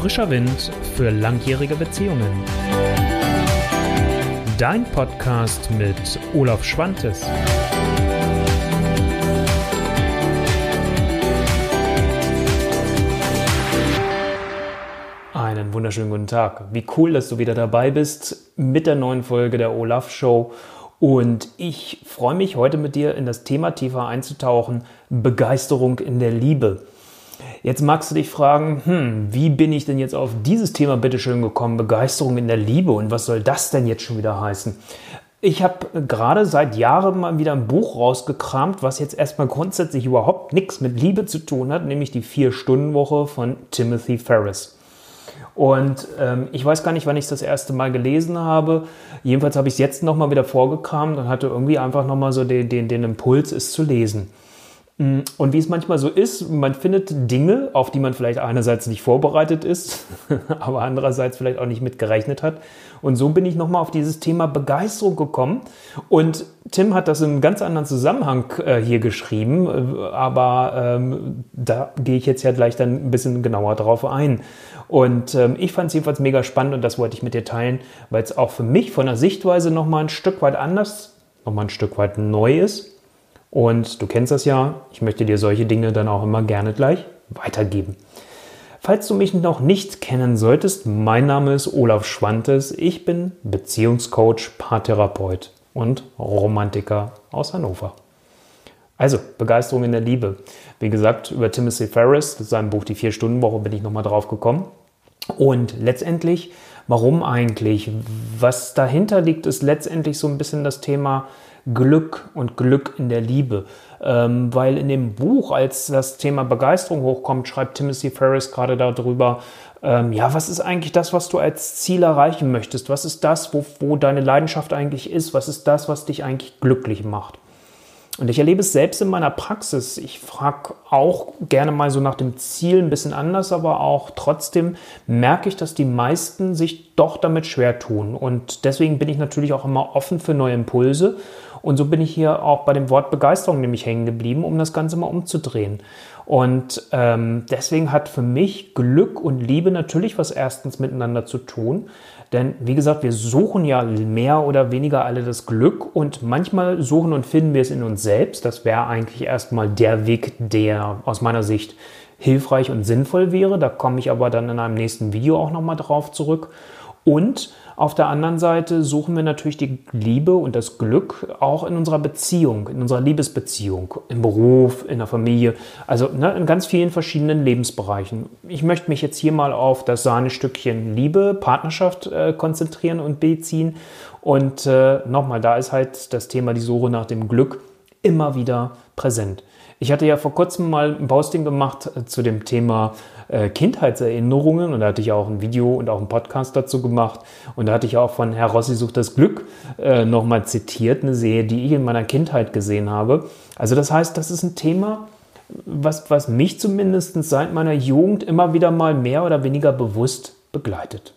Frischer Wind für langjährige Beziehungen. Dein Podcast mit Olaf Schwantes. Einen wunderschönen guten Tag. Wie cool, dass du wieder dabei bist mit der neuen Folge der Olaf Show. Und ich freue mich heute mit dir in das Thema tiefer einzutauchen. Begeisterung in der Liebe. Jetzt magst du dich fragen, hm, wie bin ich denn jetzt auf dieses Thema bitteschön gekommen? Begeisterung in der Liebe und was soll das denn jetzt schon wieder heißen? Ich habe gerade seit Jahren mal wieder ein Buch rausgekramt, was jetzt erstmal grundsätzlich überhaupt nichts mit Liebe zu tun hat, nämlich die Vier-Stunden-Woche von Timothy Ferris. Und ähm, ich weiß gar nicht, wann ich es das erste Mal gelesen habe. Jedenfalls habe ich es jetzt nochmal wieder vorgekramt und hatte irgendwie einfach nochmal so den, den, den Impuls, es zu lesen. Mm, und wie es manchmal so ist, man findet Dinge, auf die man vielleicht einerseits nicht vorbereitet ist, aber andererseits vielleicht auch nicht mitgerechnet hat. Und so bin ich nochmal auf dieses Thema Begeisterung gekommen. Und Tim hat das in einem ganz anderen Zusammenhang äh, hier geschrieben, äh, aber ähm, da gehe ich jetzt ja gleich dann ein bisschen genauer drauf ein. Und ähm, ich fand es jedenfalls mega spannend und das wollte ich mit dir teilen, weil es auch für mich von der Sichtweise nochmal ein Stück weit anders, nochmal ein Stück weit neu ist und du kennst das ja, ich möchte dir solche Dinge dann auch immer gerne gleich weitergeben. Falls du mich noch nicht kennen solltest, mein Name ist Olaf Schwantes. Ich bin Beziehungscoach, Paartherapeut und Romantiker aus Hannover. Also, Begeisterung in der Liebe. Wie gesagt, über Timothy Ferris, seinem Buch Die Vier-Stunden-Woche, bin ich nochmal drauf gekommen. Und letztendlich, warum eigentlich? Was dahinter liegt, ist letztendlich so ein bisschen das Thema Glück und Glück in der Liebe. Ähm, weil in dem Buch, als das Thema Begeisterung hochkommt, schreibt Timothy Ferris gerade darüber, ähm, ja, was ist eigentlich das, was du als Ziel erreichen möchtest? Was ist das, wo, wo deine Leidenschaft eigentlich ist? Was ist das, was dich eigentlich glücklich macht? Und ich erlebe es selbst in meiner Praxis. Ich frage auch gerne mal so nach dem Ziel ein bisschen anders, aber auch trotzdem merke ich, dass die meisten sich doch damit schwer tun. Und deswegen bin ich natürlich auch immer offen für neue Impulse und so bin ich hier auch bei dem Wort Begeisterung nämlich hängen geblieben, um das Ganze mal umzudrehen. Und ähm, deswegen hat für mich Glück und Liebe natürlich was erstens miteinander zu tun. Denn wie gesagt, wir suchen ja mehr oder weniger alle das Glück und manchmal suchen und finden wir es in uns selbst. Das wäre eigentlich erstmal der Weg, der aus meiner Sicht hilfreich und sinnvoll wäre. Da komme ich aber dann in einem nächsten Video auch nochmal drauf zurück. Und auf der anderen Seite suchen wir natürlich die Liebe und das Glück auch in unserer Beziehung, in unserer Liebesbeziehung, im Beruf, in der Familie, also ne, in ganz vielen verschiedenen Lebensbereichen. Ich möchte mich jetzt hier mal auf das Sahnestückchen Liebe, Partnerschaft äh, konzentrieren und beziehen. Und äh, nochmal, da ist halt das Thema die Suche nach dem Glück immer wieder präsent. Ich hatte ja vor kurzem mal ein Posting gemacht äh, zu dem Thema äh, Kindheitserinnerungen und da hatte ich auch ein Video und auch einen Podcast dazu gemacht und da hatte ich auch von Herr Rossi sucht das Glück äh, nochmal zitiert, eine Serie, die ich in meiner Kindheit gesehen habe. Also das heißt, das ist ein Thema, was, was mich zumindest seit meiner Jugend immer wieder mal mehr oder weniger bewusst begleitet.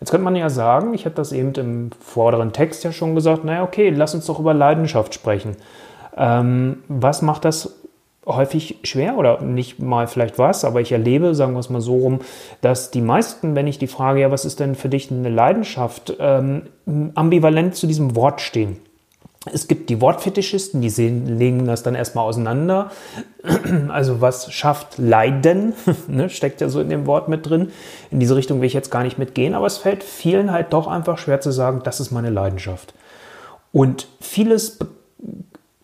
Jetzt könnte man ja sagen, ich habe das eben im vorderen Text ja schon gesagt, naja, okay, lass uns doch über Leidenschaft sprechen. Ähm, was macht das häufig schwer oder nicht mal vielleicht was, aber ich erlebe, sagen wir es mal so rum, dass die meisten, wenn ich die Frage, ja, was ist denn für dich eine Leidenschaft, ähm, ambivalent zu diesem Wort stehen. Es gibt die Wortfetischisten, die sehen, legen das dann erstmal auseinander. Also was schafft Leiden, ne, steckt ja so in dem Wort mit drin. In diese Richtung will ich jetzt gar nicht mitgehen, aber es fällt vielen halt doch einfach schwer zu sagen, das ist meine Leidenschaft. Und vieles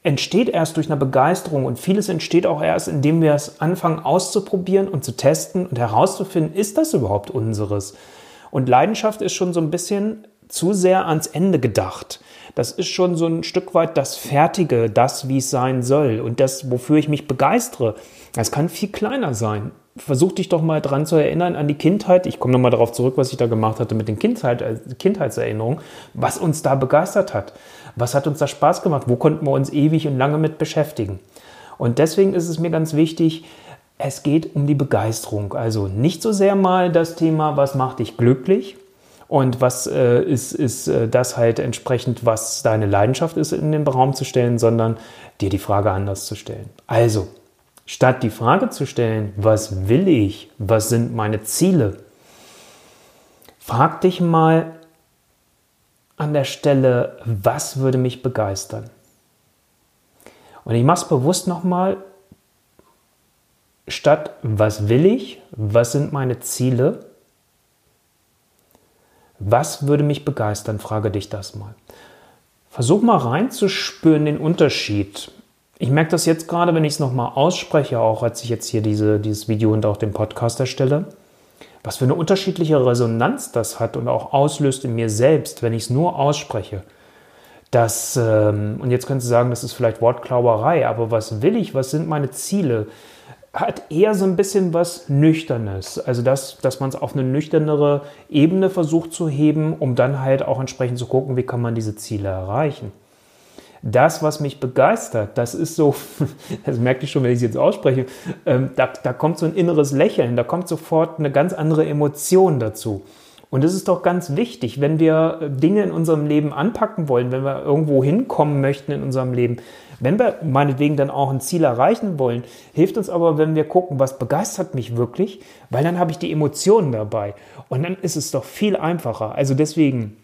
entsteht erst durch eine Begeisterung und vieles entsteht auch erst, indem wir es anfangen auszuprobieren und zu testen und herauszufinden, ist das überhaupt unseres? Und Leidenschaft ist schon so ein bisschen zu sehr ans Ende gedacht. Das ist schon so ein Stück weit das Fertige, das, wie es sein soll und das, wofür ich mich begeistere. Das kann viel kleiner sein. Versuch dich doch mal dran zu erinnern an die Kindheit. Ich komme nochmal darauf zurück, was ich da gemacht hatte mit den Kindheit, äh, Kindheitserinnerungen, was uns da begeistert hat. Was hat uns da Spaß gemacht? Wo konnten wir uns ewig und lange mit beschäftigen? Und deswegen ist es mir ganz wichtig, es geht um die Begeisterung. Also nicht so sehr mal das Thema, was macht dich glücklich und was äh, ist, ist äh, das halt entsprechend, was deine Leidenschaft ist, in den Raum zu stellen, sondern dir die Frage anders zu stellen. Also, statt die Frage zu stellen, was will ich, was sind meine Ziele, Frag dich mal an der Stelle, was würde mich begeistern? Und ich mache es bewusst nochmal, statt was will ich, was sind meine Ziele, was würde mich begeistern, frage dich das mal. Versuch mal reinzuspüren den Unterschied. Ich merke das jetzt gerade, wenn ich es nochmal ausspreche, auch als ich jetzt hier diese, dieses Video und auch den Podcast erstelle, was für eine unterschiedliche Resonanz das hat und auch auslöst in mir selbst, wenn ich es nur ausspreche. Das, ähm, und jetzt könntest du sagen, das ist vielleicht Wortklauberei, aber was will ich, was sind meine Ziele? Hat eher so ein bisschen was Nüchternes. Also, das, dass man es auf eine nüchternere Ebene versucht zu heben, um dann halt auch entsprechend zu gucken, wie kann man diese Ziele erreichen. Das, was mich begeistert, das ist so, das merke ich schon, wenn ich es jetzt ausspreche, ähm, da, da kommt so ein inneres Lächeln, da kommt sofort eine ganz andere Emotion dazu. Und es ist doch ganz wichtig, wenn wir Dinge in unserem Leben anpacken wollen, wenn wir irgendwo hinkommen möchten in unserem Leben, wenn wir meinetwegen dann auch ein Ziel erreichen wollen, hilft uns aber, wenn wir gucken, was begeistert mich wirklich, weil dann habe ich die Emotionen dabei. Und dann ist es doch viel einfacher. Also deswegen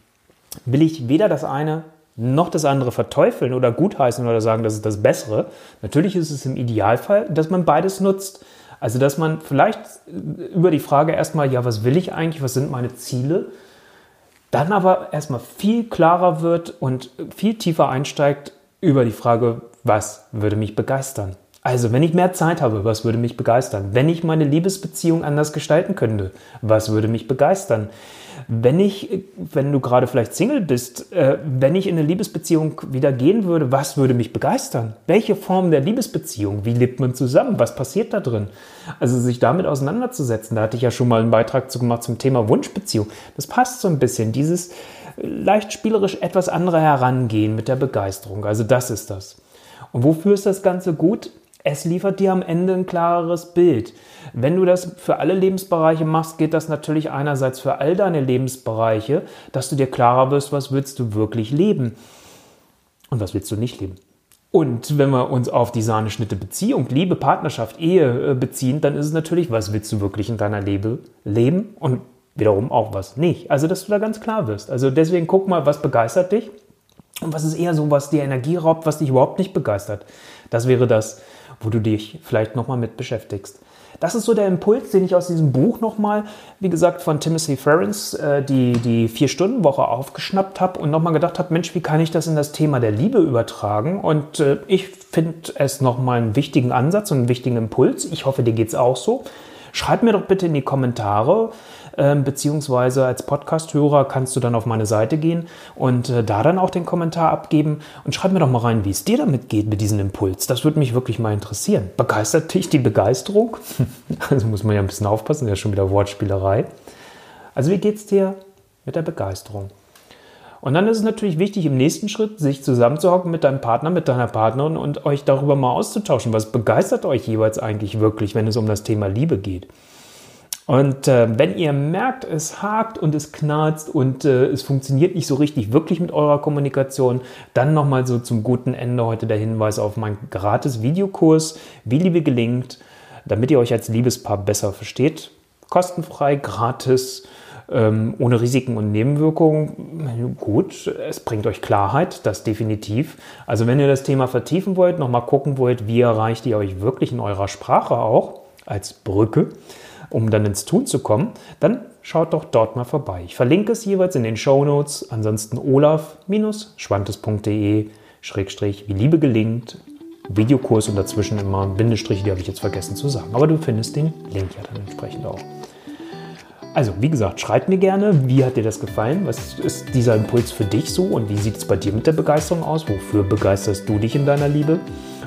will ich weder das eine noch das andere verteufeln oder gutheißen oder sagen, das ist das Bessere. Natürlich ist es im Idealfall, dass man beides nutzt. Also, dass man vielleicht über die Frage erstmal, ja, was will ich eigentlich, was sind meine Ziele, dann aber erstmal viel klarer wird und viel tiefer einsteigt über die Frage, was würde mich begeistern? Also, wenn ich mehr Zeit habe, was würde mich begeistern? Wenn ich meine Liebesbeziehung anders gestalten könnte, was würde mich begeistern? Wenn ich, wenn du gerade vielleicht Single bist, äh, wenn ich in eine Liebesbeziehung wieder gehen würde, was würde mich begeistern? Welche Form der Liebesbeziehung? Wie lebt man zusammen? Was passiert da drin? Also sich damit auseinanderzusetzen, da hatte ich ja schon mal einen Beitrag zu gemacht zum Thema Wunschbeziehung. Das passt so ein bisschen, dieses leicht spielerisch etwas andere Herangehen mit der Begeisterung. Also das ist das. Und wofür ist das Ganze gut? Es liefert dir am Ende ein klareres Bild. Wenn du das für alle Lebensbereiche machst, geht das natürlich einerseits für all deine Lebensbereiche, dass du dir klarer wirst, was willst du wirklich leben und was willst du nicht leben. Und wenn wir uns auf die Sahneschnitte Beziehung, Liebe, Partnerschaft, Ehe äh, beziehen, dann ist es natürlich, was willst du wirklich in deiner Lebe leben und wiederum auch was nicht. Also, dass du da ganz klar wirst. Also deswegen guck mal, was begeistert dich und was ist eher so, was dir Energie raubt, was dich überhaupt nicht begeistert. Das wäre das, wo du dich vielleicht nochmal mit beschäftigst. Das ist so der Impuls, den ich aus diesem Buch nochmal, wie gesagt, von Timothy Ferrens, äh, die, die Vier-Stunden-Woche aufgeschnappt habe und nochmal gedacht habe, Mensch, wie kann ich das in das Thema der Liebe übertragen? Und äh, ich finde es nochmal einen wichtigen Ansatz und einen wichtigen Impuls. Ich hoffe, dir geht es auch so. Schreib mir doch bitte in die Kommentare, ähm, beziehungsweise als Podcast-Hörer kannst du dann auf meine Seite gehen und äh, da dann auch den Kommentar abgeben und schreib mir doch mal rein, wie es dir damit geht mit diesem Impuls. Das würde mich wirklich mal interessieren. Begeistert dich die Begeisterung? also muss man ja ein bisschen aufpassen, das ist ja schon wieder Wortspielerei. Also wie geht es dir mit der Begeisterung? Und dann ist es natürlich wichtig, im nächsten Schritt sich zusammenzuhocken mit deinem Partner, mit deiner Partnerin und euch darüber mal auszutauschen. Was begeistert euch jeweils eigentlich wirklich, wenn es um das Thema Liebe geht? Und äh, wenn ihr merkt, es hakt und es knarzt und äh, es funktioniert nicht so richtig wirklich mit eurer Kommunikation, dann nochmal so zum guten Ende heute der Hinweis auf meinen gratis Videokurs, wie Liebe gelingt, damit ihr euch als Liebespaar besser versteht. Kostenfrei, gratis, ähm, ohne Risiken und Nebenwirkungen. Gut, es bringt euch Klarheit, das definitiv. Also wenn ihr das Thema vertiefen wollt, nochmal gucken wollt, wie erreicht ihr euch wirklich in eurer Sprache auch als Brücke um dann ins Tun zu kommen, dann schaut doch dort mal vorbei. Ich verlinke es jeweils in den Show Notes. Ansonsten olaf-schwantes.de Schrägstrich, wie Liebe gelingt, Videokurs und dazwischen immer Bindestriche, die habe ich jetzt vergessen zu sagen. Aber du findest den Link ja dann entsprechend auch. Also, wie gesagt, schreib mir gerne, wie hat dir das gefallen? Was ist dieser Impuls für dich so und wie sieht es bei dir mit der Begeisterung aus? Wofür begeisterst du dich in deiner Liebe?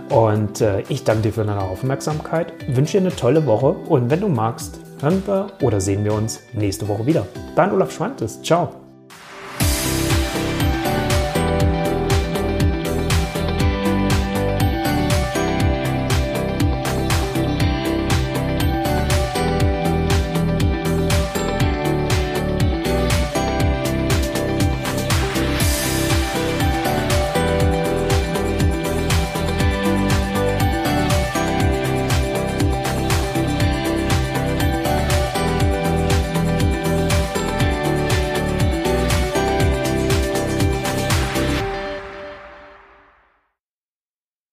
Und äh, ich danke dir für deine Aufmerksamkeit, wünsche dir eine tolle Woche und wenn du magst, hören wir oder sehen wir uns nächste Woche wieder. Dein Olaf Schwantes. Ciao.